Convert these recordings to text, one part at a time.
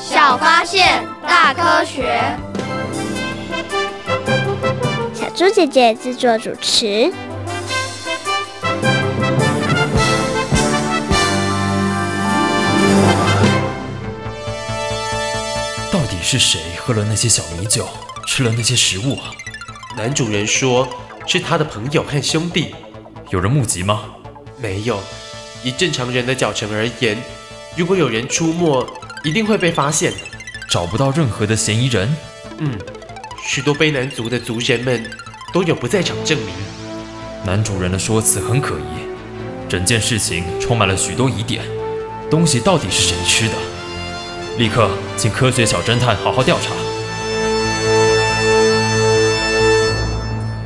小发现，大科学。小猪姐姐制作主持。到底是谁喝了那些小米酒，吃了那些食物啊？男主人说是他的朋友和兄弟。有人目击吗？没有。以正常人的脚程而言，如果有人出没，一定会被发现。找不到任何的嫌疑人。嗯，许多卑南族的族人们都有不在场证明。男主人的说辞很可疑，整件事情充满了许多疑点。东西到底是谁吃的？立刻请科学小侦探好好调查。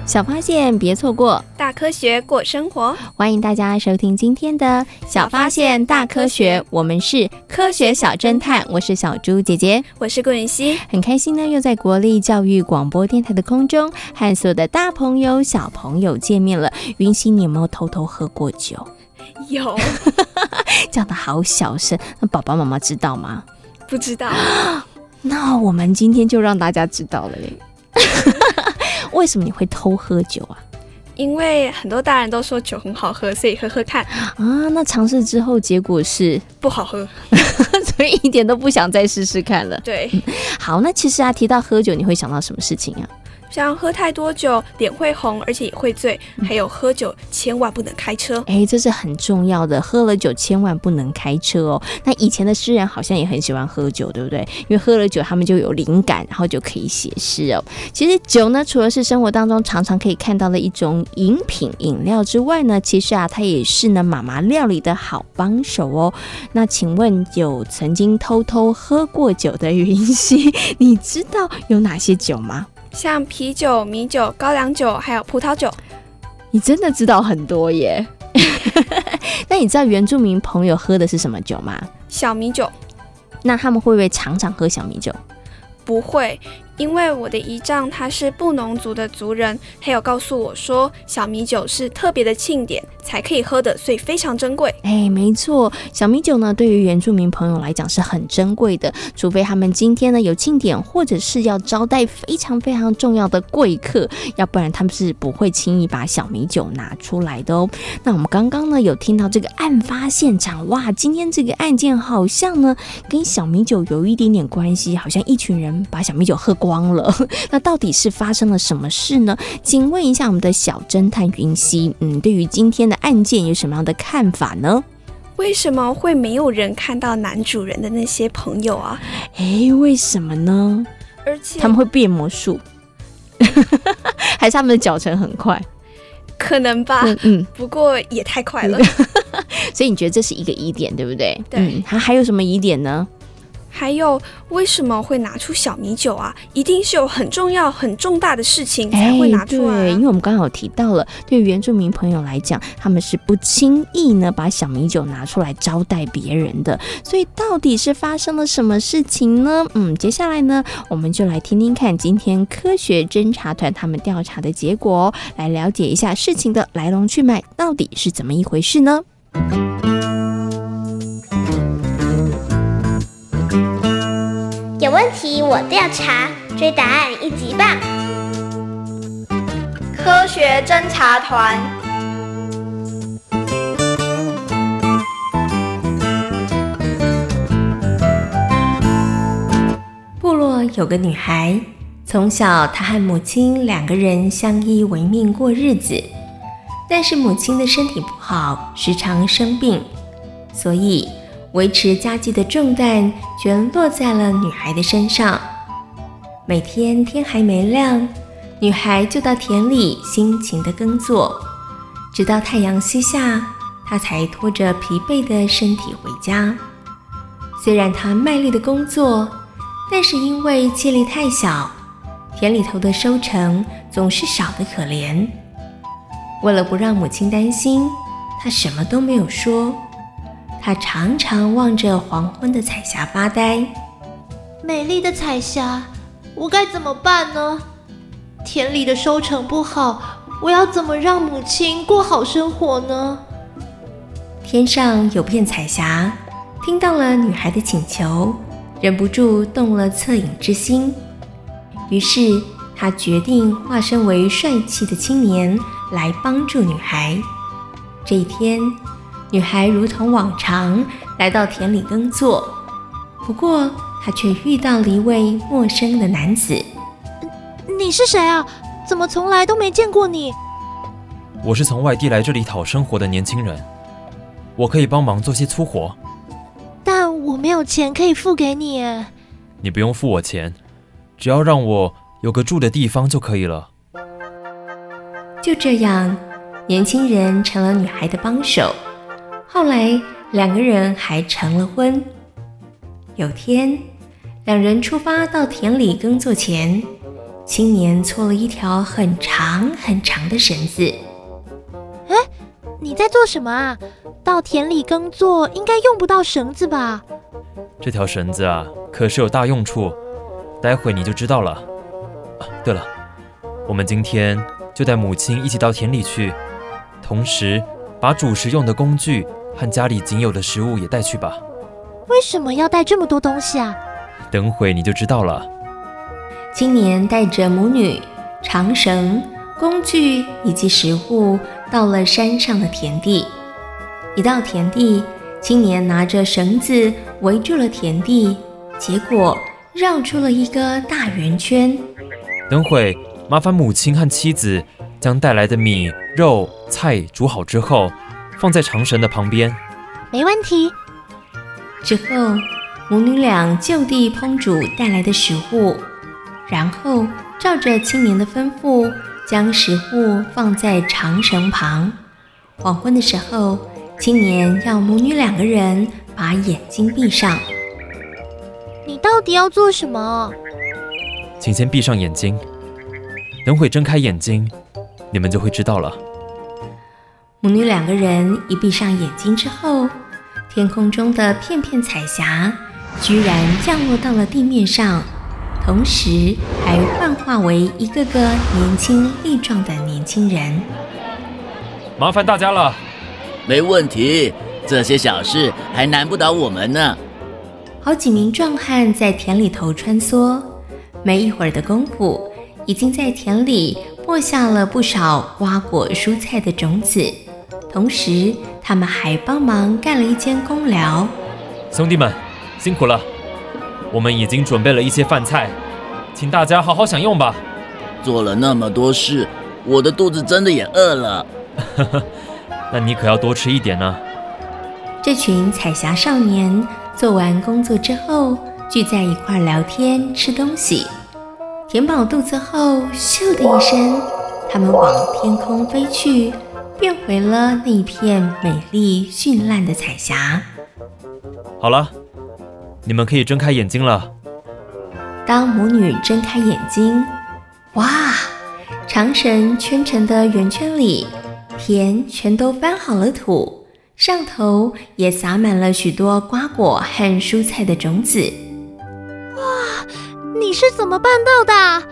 小发现，别错过；大科学，过生活。欢迎大家收听今天的《小发现大科学》，我们是科学小侦探。我是小猪姐姐，我是顾云熙。很开心呢，又在国立教育广播电台的空中和所有的大朋友、小朋友见面了。云熙，你有没有偷偷喝过酒？有，叫的好小声，那爸爸妈妈知道吗？不知道。那我们今天就让大家知道了耶。为什么你会偷喝酒啊？因为很多大人都说酒很好喝，所以喝喝看啊。那尝试之后结果是不好喝，所以一点都不想再试试看了。对，好，那其实啊，提到喝酒，你会想到什么事情啊？像喝太多酒，脸会红，而且也会醉。还有喝酒千万不能开车。哎、欸，这是很重要的，喝了酒千万不能开车哦。那以前的诗人好像也很喜欢喝酒，对不对？因为喝了酒，他们就有灵感，然后就可以写诗哦。其实酒呢，除了是生活当中常常可以看到的一种饮品饮料之外呢，其实啊，它也是呢妈妈料理的好帮手哦。那请问有曾经偷偷喝过酒的云溪，你知道有哪些酒吗？像啤酒、米酒、高粱酒，还有葡萄酒，你真的知道很多耶。那你知道原住民朋友喝的是什么酒吗？小米酒。那他们会不会常常喝小米酒？不会。因为我的姨丈他是布农族的族人，他有告诉我说，小米酒是特别的庆典才可以喝的，所以非常珍贵。哎，没错，小米酒呢，对于原住民朋友来讲是很珍贵的，除非他们今天呢有庆典，或者是要招待非常非常重要的贵客，要不然他们是不会轻易把小米酒拿出来的哦。那我们刚刚呢有听到这个案发现场，哇，今天这个案件好像呢跟小米酒有一点点关系，好像一群人把小米酒喝光了，那到底是发生了什么事呢？请问一下我们的小侦探云溪，嗯，对于今天的案件有什么样的看法呢？为什么会没有人看到男主人的那些朋友啊？诶，为什么呢？而且他们会变魔术，还是他们的脚程很快？可能吧，嗯，嗯，不过也太快了，所以你觉得这是一个疑点，对不对？对，嗯，还还有什么疑点呢？还有为什么会拿出小米酒啊？一定是有很重要、很重大的事情才会拿出来啊。对，因为我们刚刚有提到了，对原住民朋友来讲，他们是不轻易呢把小米酒拿出来招待别人的。所以到底是发生了什么事情呢？嗯，接下来呢，我们就来听听看今天科学侦查团他们调查的结果，来了解一下事情的来龙去脉到底是怎么一回事呢？问题我调查，追答案一级棒！科学侦查团。部落有个女孩，从小她和母亲两个人相依为命过日子，但是母亲的身体不好，时常生病，所以，维持家计的重担全落在了女孩的身上。每天天还没亮，女孩就到田里辛勤地耕作，直到太阳西下，她才拖着疲惫的身体回家。虽然她卖力的工作，但是因为气力太小，田里头的收成总是少得可怜。为了不让母亲担心，他什么都没有说。他常常望着黄昏的彩霞发呆。美丽的彩霞，我该怎么办呢？田里的收成不好，我要怎么让母亲过好生活呢？天上有片彩霞，听到了女孩的请求，忍不住动了恻隐之心。于是他决定化身为帅气的青年来帮助女孩。这一天，女孩如同往常来到田里耕作，不过她却遇到了一位陌生的男子。你是谁啊？怎么从来都没见过你？我是从外地来这里讨生活的年轻人，我可以帮忙做些粗活，但我没有钱可以付给你。你不用付我钱，只要让我有个住的地方就可以了。就这样，年轻人成了女孩的帮手。后来，两个人还成了婚。有天，两人出发到田里耕作前。青年搓了一条很长很长的绳子。哎，你在做什么啊？到田里耕作应该用不到绳子吧？这条绳子啊，可是有大用处，待会你就知道了。啊，对了，我们今天就带母亲一起到田里去，同时把主食用的工具和家里仅有的食物也带去吧。为什么要带这么多东西啊？等会你就知道了。青年带着母女、长绳、工具以及食物到了山上的田地。一到田地，青年拿着绳子围住了田地，结果绕出了一个大圆圈。等会，麻烦母亲和妻子将带来的米、肉、菜煮好之后，放在长绳的旁边。没问题。之后，母女俩就地烹煮带来的食物。然后照着青年的吩咐，将食物放在长绳旁。黄昏的时候，青年要母女两个人把眼睛闭上。你到底要做什么？请先闭上眼睛，等会睁开眼睛，你们就会知道了。母女两个人一闭上眼睛之后，天空中的片片彩霞居然降落到了地面上。同时还幻化为一个个年轻力壮的年轻人。麻烦大家了。没问题，这些小事还难不倒我们呢。好几名壮汉在田里头穿梭，没一会儿的功夫，已经在田里播下了不少瓜果蔬菜的种子。同时，他们还帮忙盖了一间公寮。兄弟们，辛苦了。我们已经准备了一些饭菜，请大家好好享用吧。做了那么多事，我的肚子真的也饿了。那你可要多吃一点呢。这群彩霞少年做完工作之后，聚在一块聊天、吃东西，填饱肚子后，咻的一声，他们往天空飞去，变回了那片美丽绚烂的彩霞。好了。你们可以睁开眼睛了。当母女睁开眼睛，哇！长绳圈成的圆圈里，田全都翻好了土，上头也撒满了许多瓜果和蔬菜的种子。哇！你是怎么办到的？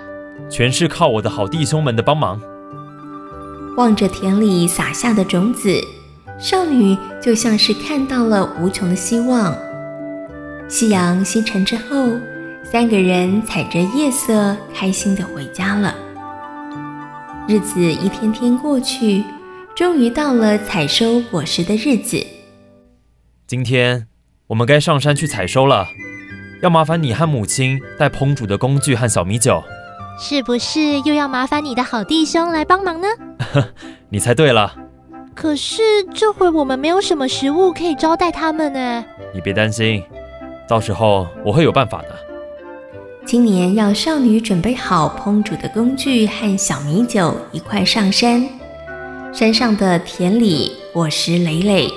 全是靠我的好弟兄们的帮忙。望着田里撒下的种子，少女就像是看到了无穷的希望。夕阳西沉之后，三个人踩着夜色，开心地回家了。日子一天天过去，终于到了采收果实的日子。今天我们该上山去采收了，要麻烦你和母亲带烹煮的工具和小米酒。是不是又要麻烦你的好弟兄来帮忙呢？你猜对了。可是这回我们没有什么食物可以招待他们呢。你别担心。到时候我会有办法的。今年要少女准备好烹煮的工具和小米酒，一块上山。山上的田里果实累累，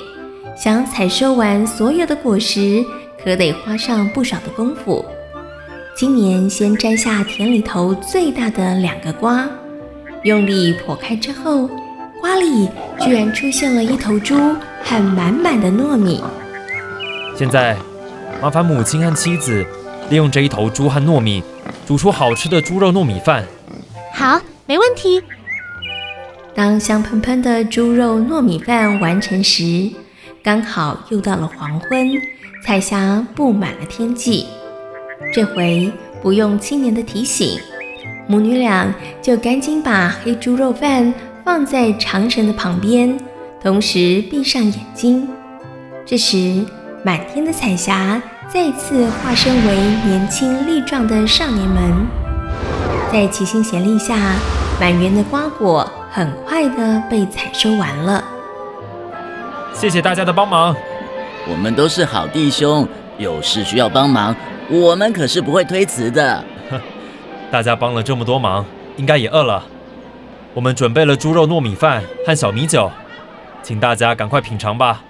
想采收完所有的果实，可得花上不少的功夫。今年先摘下田里头最大的两个瓜，用力剖开之后，瓜里居然出现了一头猪和满满的糯米。现在，麻烦母亲和妻子利用这一头猪和糯米，煮出好吃的猪肉糯米饭。好，没问题。当香喷喷的猪肉糯米饭完成时，刚好又到了黄昏，彩霞布满了天际。这回不用青年的提醒，母女俩就赶紧把黑猪肉饭放在长绳的旁边，同时闭上眼睛。这时，满天的彩霞再次化身为年轻力壮的少年们，在齐心协力下，满园的瓜果很快的被采收完了。谢谢大家的帮忙，我们都是好弟兄，有事需要帮忙，我们可是不会推辞的。大家帮了这么多忙，应该也饿了。我们准备了猪肉糯米饭和小米酒，请大家赶快品尝吧。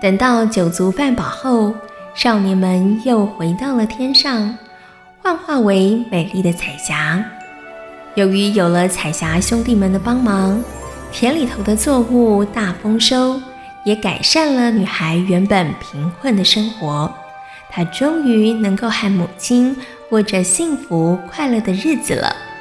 等到酒足饭饱后，少年们又回到了天上，幻化为美丽的彩霞。由于有了彩霞兄弟们的帮忙，田里头的作物大丰收，也改善了女孩原本贫困的生活。他终于能够和母亲过着幸福快乐的日子了。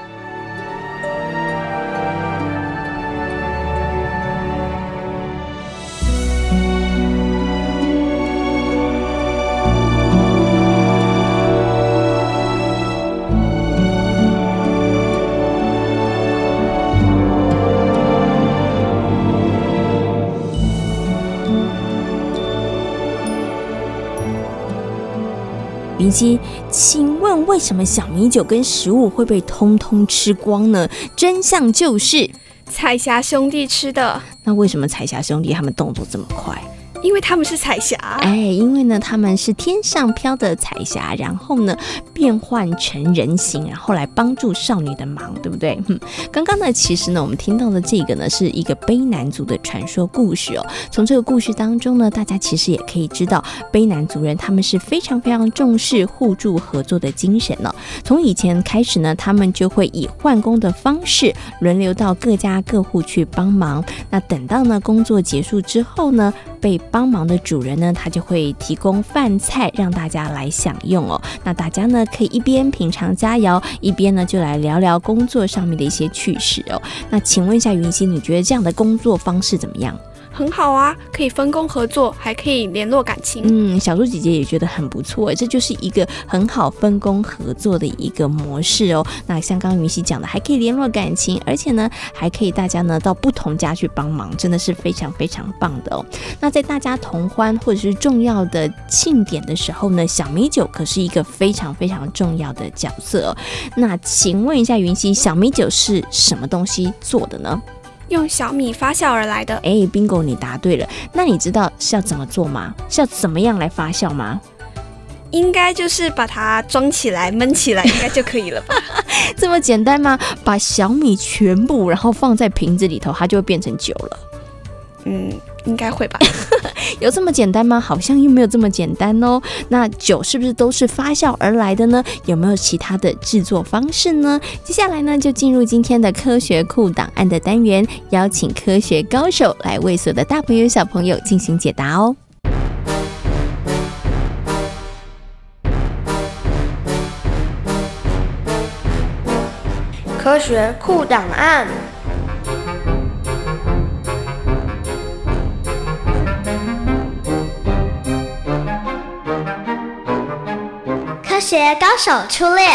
请问为什么小米酒跟食物会被通通吃光呢？真相就是彩霞兄弟吃的。那为什么彩霞兄弟他们动作这么快？因为他们是彩霞，哎，因为呢，他们是天上飘的彩霞，然后呢，变换成人形，然后来帮助少女的忙，对不对？嗯，刚刚呢，其实呢，我们听到的这个呢，是一个卑南族的传说故事哦。从这个故事当中呢，大家其实也可以知道，卑南族人他们是非常非常重视互助合作的精神呢、从以前开始呢，他们就会以换工的方式轮流到各家各户去帮忙。那等到呢，工作结束之后呢，被帮忙的主人呢，他就会提供饭菜让大家来享用哦。那大家呢，可以一边品尝佳肴，一边呢就来聊聊工作上面的一些趣事哦。那请问一下云溪，你觉得这样的工作方式怎么样？很好啊，可以分工合作，还可以联络感情。嗯，小猪姐姐也觉得很不错，这就是一个很好分工合作的一个模式哦。那像刚刚云溪讲的，还可以联络感情，而且呢，还可以大家呢到不同家去帮忙，真的是非常非常棒的哦。那在大家同欢或者是重要的庆典的时候呢，小米酒可是一个非常非常重要的角色哦。那请问一下云溪，小米酒是什么东西做的呢？用小米发酵而来的。哎，Bingo，你答对了。那你知道是要怎么做吗？是要怎么样来发酵吗？应该就是把它装起来闷起来，应该就可以了吧？这么简单吗？把小米全部然后放在瓶子里头，它就会变成酒了。嗯。应该会吧，有这么简单吗？好像又没有这么简单哦。那酒是不是都是发酵而来的呢？有没有其他的制作方式呢？接下来呢，就进入今天的科学库档案的单元，邀请科学高手来为所有的大朋友小朋友进行解答哦。科学库档案。学高手出列，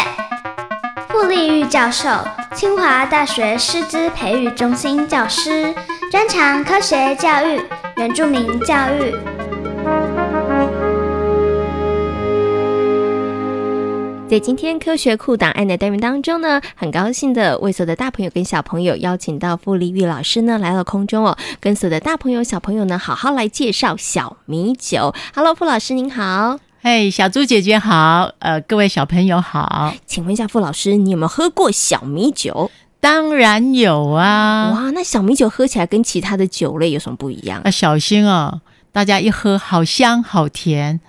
傅立玉教授，清华大学师资培育中心教师，专长科学教育、原住民教育。在今天科学库档案的单元当中呢，很高兴的为所有的大朋友跟小朋友邀请到傅立玉老师呢来到空中哦，跟所有的大朋友小朋友呢好好来介绍小米酒。Hello，傅老师您好。嘿，小猪姐姐好，呃，各位小朋友好，请问一下傅老师，你有没有喝过小米酒？当然有啊！哇，那小米酒喝起来跟其他的酒类有什么不一样？啊，小心哦，大家一喝好香好甜。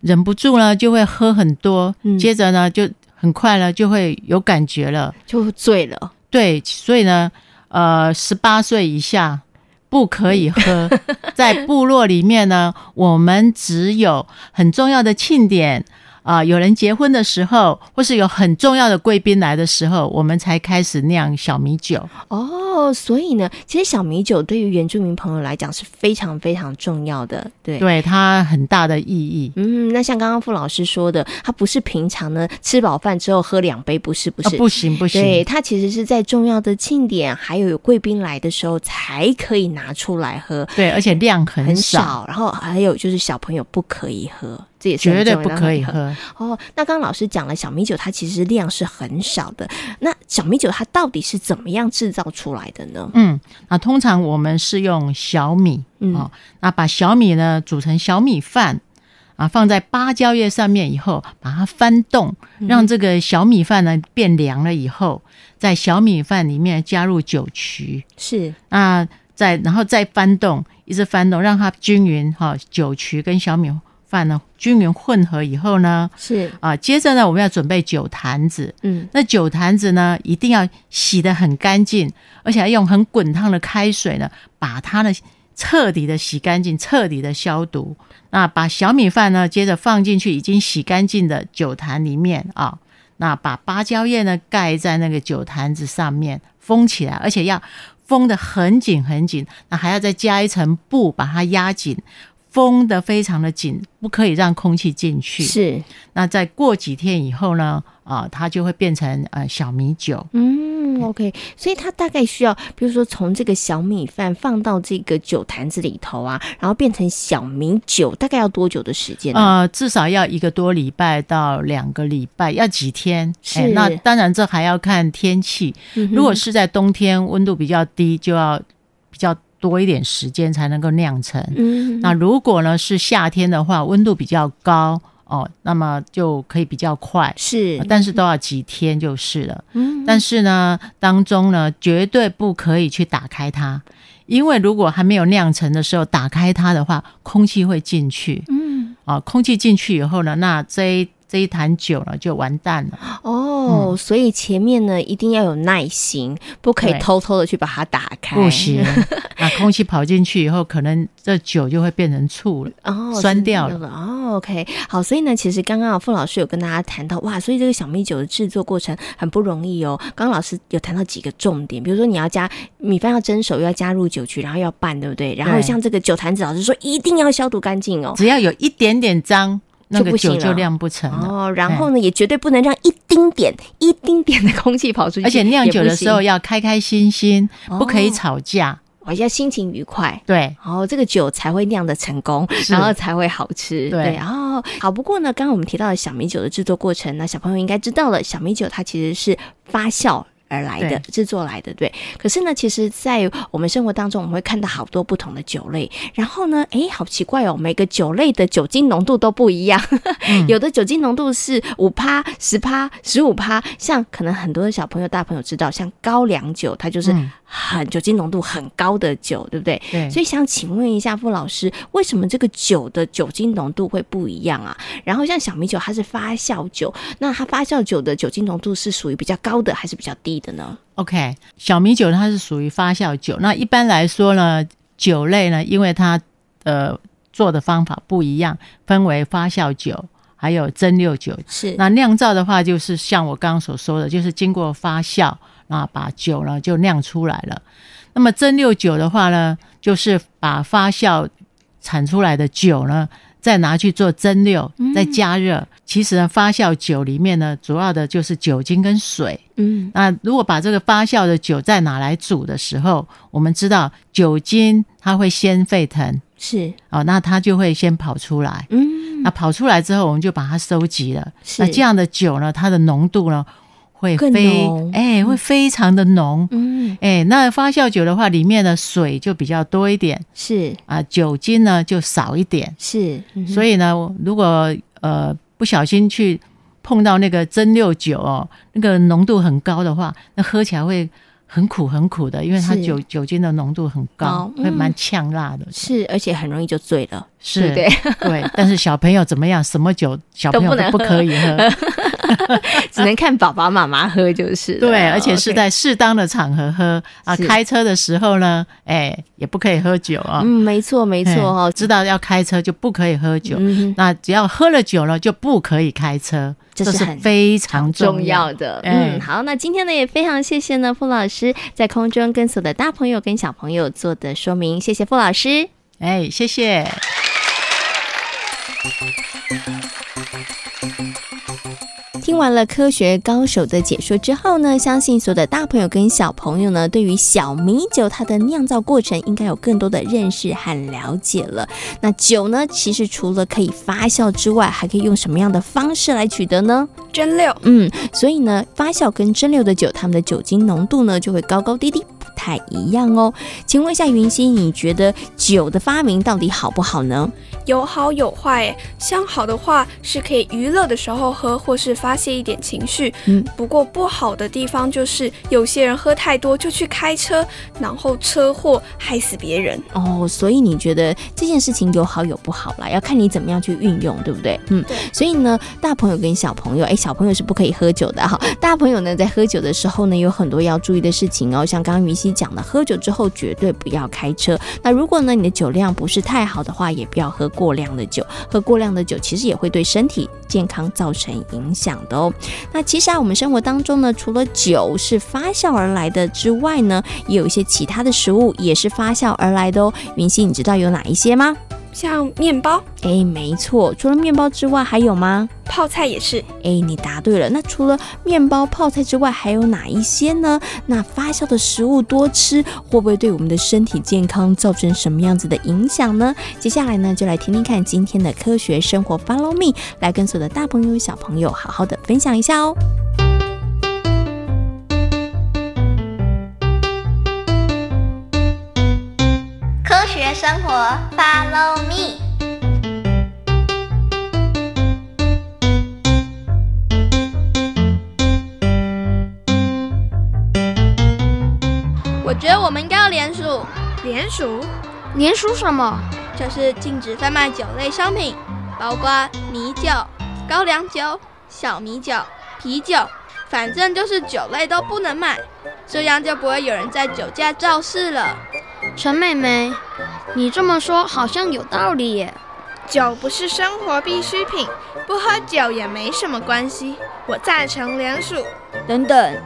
忍不住呢就会喝很多，嗯接着呢就很快呢就会有感觉了，就醉了。对，所以呢，呃，十八岁以下不可以喝。在部落里面呢，我们只有很重要的庆典。啊、呃，有人结婚的时候，或是有很重要的贵宾来的时候，我们才开始酿小米酒。哦，所以呢，其实小米酒对于原住民朋友来讲是非常非常重要的，对，对它很大的意义。嗯，那像刚刚傅老师说的，它不是平常呢吃饱饭之后喝两杯，不是，不是，哦、不行，不行。对，它其实是在重要的庆典，还有有贵宾来的时候才可以拿出来喝。对，而且量很少，很少，然后还有就是小朋友不可以喝。这也是绝对不可以喝哦。那刚刚老师讲了，小米酒它其实量是很少的。那小米酒它到底是怎么样制造出来的呢？嗯，那通常我们是用小米，嗯、哦，那把小米呢煮成小米饭啊，放在芭蕉叶上面以后，把它翻动，让这个小米饭呢变凉了以后，在小米饭里面加入酒曲，是那再然后再翻动，一直翻动，让它均匀哈、哦，酒曲跟小米。饭呢均匀混合以后呢，是啊，接着呢我们要准备酒坛子，嗯，那酒坛子呢一定要洗得很干净，而且要用很滚烫的开水呢，把它呢彻底的洗干净，彻底的消毒。那把小米饭呢接着放进去已经洗干净的酒坛里面啊，那把芭蕉叶呢盖在那个酒坛子上面封起来，而且要封得很紧很紧，那还要再加一层布把它压紧。封得非常的紧，不可以让空气进去。是，那再过几天以后呢？啊、呃，它就会变成呃小米酒。嗯，OK，所以它大概需要，比如说从这个小米饭放到这个酒坛子里头啊，然后变成小米酒，大概要多久的时间呢？呃，至少要一个多礼拜到两个礼拜，要几天？是。欸、那当然这还要看天气。嗯、如果是在冬天，温度比较低，就要。多一点时间才能够酿成。嗯，那如果呢是夏天的话，温度比较高哦，那么就可以比较快。是，但是都要几天就是了。嗯，但是呢，当中呢绝对不可以去打开它，因为如果还没有酿成的时候打开它的话，空气会进去。嗯，啊，空气进去以后呢，那这一这一坛酒呢就完蛋了哦、嗯，所以前面呢一定要有耐心，不可以偷偷的去把它打开，不行。那空气跑进去以后，可能这酒就会变成醋了哦，酸掉了，哦。OK，好，所以呢，其实刚刚傅老师有跟大家谈到哇，所以这个小米酒的制作过程很不容易哦。刚刚老师有谈到几个重点，比如说你要加米饭要蒸熟，要加入酒曲，然后要拌，对不对？然后像这个酒坛子，老师说一定要消毒干净哦，只要有一点点脏。那个酒就酿不成了哦，然后呢，也绝对不能让一丁点、一丁点的空气跑出去。而且酿酒的时候要开开心心，不可以吵架，哦，要心情愉快。对，然后这个酒才会酿的成功，然后才会好吃。对，然后好。不过呢，刚刚我们提到的小米酒的制作过程，那小朋友应该知道了，小米酒它其实是发酵而来的制作来的，对。可是呢，其实，在我们生活当中，我们会看到好多不同的酒类。然后呢，哎，好奇怪哦，每个酒类的酒精浓度都不一样。嗯、有的酒精浓度是五趴、十趴、十五趴。像可能很多的小朋友、大朋友知道，像高粱酒，它就是很酒精浓度很高的酒，对不对？对。所以想请问一下傅老师，为什么这个酒的酒精浓度会不一样啊？然后像小米酒，它是发酵酒，那它发酵酒的酒精浓度是属于比较高的，还是比较低的呢？OK，小米酒它是属于发酵酒。那一般来说呢，酒类呢，因为它呃做的方法不一样，分为发酵酒还有蒸馏酒。是。那酿造的话，就是像我刚刚所说的，就是经过发酵，那把酒呢就酿出来了。那么蒸馏酒的话呢，就是把发酵产出来的酒呢。再拿去做蒸馏，再加热。嗯、其实呢，发酵酒里面呢，主要的就是酒精跟水。嗯，那如果把这个发酵的酒再拿来煮的时候，我们知道酒精它会先沸腾，是哦，那它就会先跑出来。嗯，那跑出来之后，我们就把它收集了。那这样的酒呢，它的浓度呢？会非哎、欸，会非常的浓，嗯，哎、欸，那发酵酒的话，里面的水就比较多一点，是。啊，酒精呢就少一点，是，嗯、所以呢，如果呃不小心去碰到那个蒸馏酒哦，那个浓度很高的话，那喝起来会很苦很苦的，因为它酒酒精的浓度很高，会蛮呛辣的。是，而且很容易就醉了，是对对？对，但是小朋友怎么样？什么酒小朋友都不可以喝，只能看爸爸妈妈喝就是了。对，而且是在适当的场合喝啊。是开车的时候呢，哎，也不可以喝酒啊。嗯，没错没错哎哈，知道要开车就不可以喝酒。嗯那只要喝了酒了，就不可以开车，这是非常重要要的。哎嗯，好，那今天呢也非常谢谢呢傅老师在空中跟所有的大朋友跟小朋友做的说明，谢谢傅老师。哎，谢谢。听完了科学高手的解说之后呢，相信所有的大朋友跟小朋友呢，对于小米酒它的酿造过程应该有更多的认识和了解了。那酒呢，其实除了可以发酵之外，还可以用什么样的方式来取得呢？蒸馏。嗯，所以呢，发酵跟蒸馏的酒，它们的酒精浓度呢就会高高低低，不太一样哦。请问一下云溪，你觉得酒的发明到底好不好呢？有好有坏，像好的话是可以娱乐的时候喝，或是发泄一点情绪。嗯，不过不好的地方就是有些人喝太多就去开车，然后车祸害死别人。哦，所以你觉得这件事情有好有不好啦，要看你怎么样去运用，对不对？嗯，对。所以呢，大朋友跟小朋友，哎，小朋友是不可以喝酒的哈。大朋友呢，在喝酒的时候呢，有很多要注意的事情哦。像刚刚云溪讲的，喝酒之后绝对不要开车。那如果呢，你的酒量不是太好的话，也不要喝过量的酒。喝过量的酒其实也会对身体健康造成影响的哦。那其实啊，我们生活当中呢，除了酒是发酵而来的之外呢，也有一些其他的食物也是发酵而来的哦。云溪，你知道有哪一些吗？像面包，哎，没错，除了面包之外还有吗？泡菜也是。哎，你答对了。那除了面包、泡菜之外，还有哪一些呢？那发酵的食物多吃，会不会对我们的身体健康造成什么样子的影响呢？接下来呢，就来听听看今天的科学生活，Follow me，来跟所有的大朋友、小朋友好好的分享一下哦。学生活，Follow me。我觉得我们应该要联署，联署？联署什么？就是禁止贩卖酒类商品，包括米酒、高粱酒、小米酒、啤酒，反正就是酒类都不能买，这样就不会有人在酒驾肇事了。陈妹妹，你这么说好像有道理耶。酒不是生活必需品，不喝酒也没什么关系。我赞成联署。等等，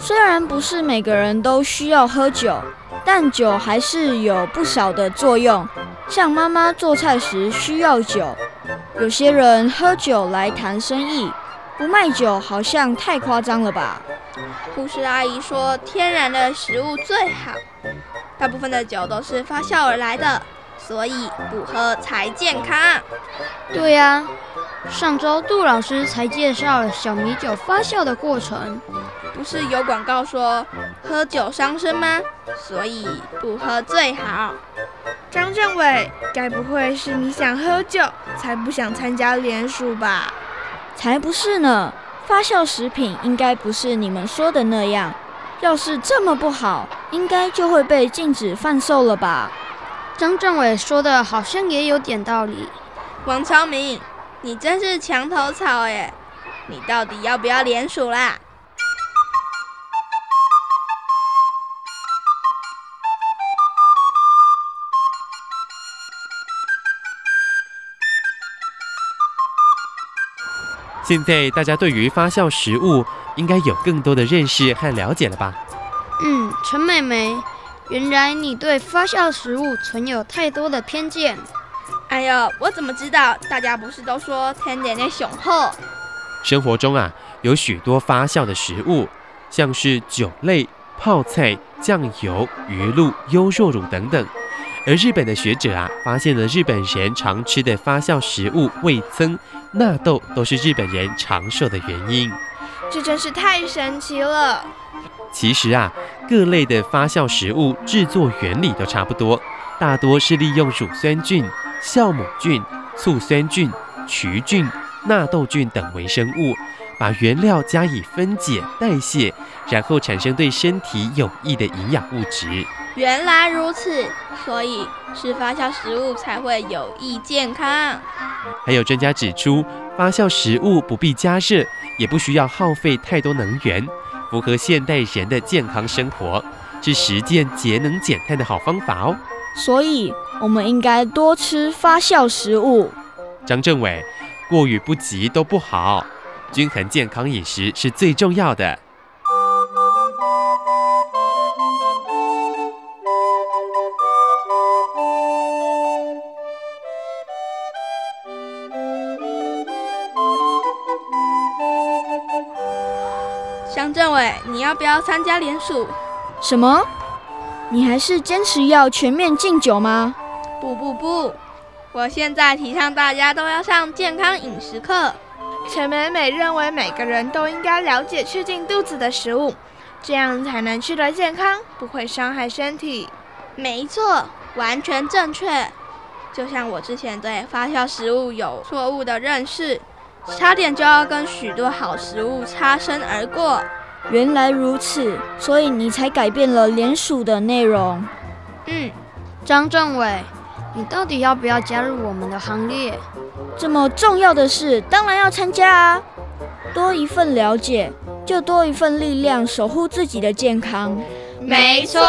虽然不是每个人都需要喝酒，但酒还是有不少的作用。像妈妈做菜时需要酒，有些人喝酒来谈生意，不卖酒好像太夸张了吧？护士阿姨说，天然的食物最好，大部分的酒都是发酵而来的。所以不喝才健康。对呀，上周杜老师才介绍了小米酒发酵的过程。不是有广告说喝酒伤身吗？所以不喝最好。张政委，该不会是你想喝酒才不想参加联署吧？才不是呢！发酵食品应该不是你们说的那样。要是这么不好，应该就会被禁止贩售了吧？张政委说的好像也有点道理。王超明，你真是墙头草耶！你到底要不要联署啦？现在大家对于发酵食物应该有更多的认识和了解了吧？嗯，陈妹妹。原来你对发酵食物存有太多的偏见。哎呦，我怎么知道？大家不是都说天然的雄厚？生活中啊，有许多发酵的食物，像是酒类、泡菜、酱油、鱼露、优酪乳等等。而日本的学者啊，发现了日本人常吃的发酵食物味增、纳豆都是日本人长寿的原因。这真是太神奇了。其实啊，各类的发酵食物制作原理都差不多，大多是利用乳酸菌、酵母菌、醋酸菌、曲菌、纳豆菌等微生物，把原料加以分解代谢，然后产生对身体有益的营养物质。原来如此，所以吃发酵食物才会有益健康。还有专家指出，发酵食物不必加热，也不需要耗费太多能源，符合现代人的健康生活，是实践节能减碳的好方法哦。所以，我们应该多吃发酵食物。张政委，过与不及都不好，均衡健康饮食是最重要的。乡政委，你要不要参加联署？什么？你还是坚持要全面禁酒吗？不不不，我现在提倡大家都要上健康饮食课。陈美美认为每个人都应该了解吃进肚子的食物，这样才能吃得健康，不会伤害身体。没错，完全正确。就像我之前对发酵食物有错误的认识，差点就要跟许多好食物擦身而过。原来如此，所以你才改变了联署的内容。嗯，张政委，你到底要不要加入我们的行列？这么重要的事，当然要参加啊！多一份了解，就多一份力量，守护自己的健康。没错。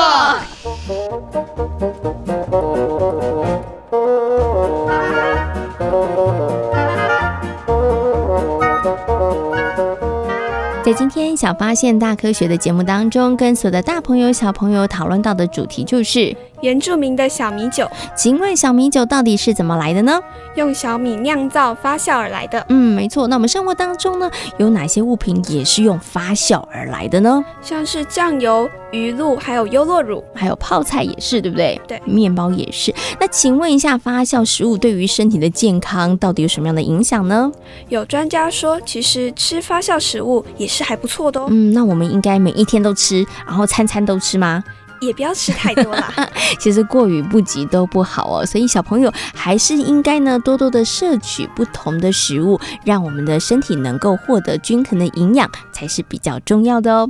在今天小发现大科学的节目当中，跟所有的大朋友小朋友讨论到的主题就是原住民的小米酒。请问小米酒到底是怎么来的呢？用小米酿造发酵而来的。嗯，没错。那我们生活当中呢，有哪些物品也是用发酵而来的呢？像是酱油、鱼露，还有优酪乳，还有泡菜也是，对不对？对，面包也是。那请问一下，发酵食物对于身体的健康到底有什么样的影响呢？有专家说，其实吃发酵食物也是还不错的哦。嗯，那我们应该每一天都吃，然后餐餐都吃吗？也不要吃太多啦，其实过于不及都不好哦，所以小朋友还是应该呢多多的摄取不同的食物，让我们的身体能够获得均衡的营养，才是比较重要的哦。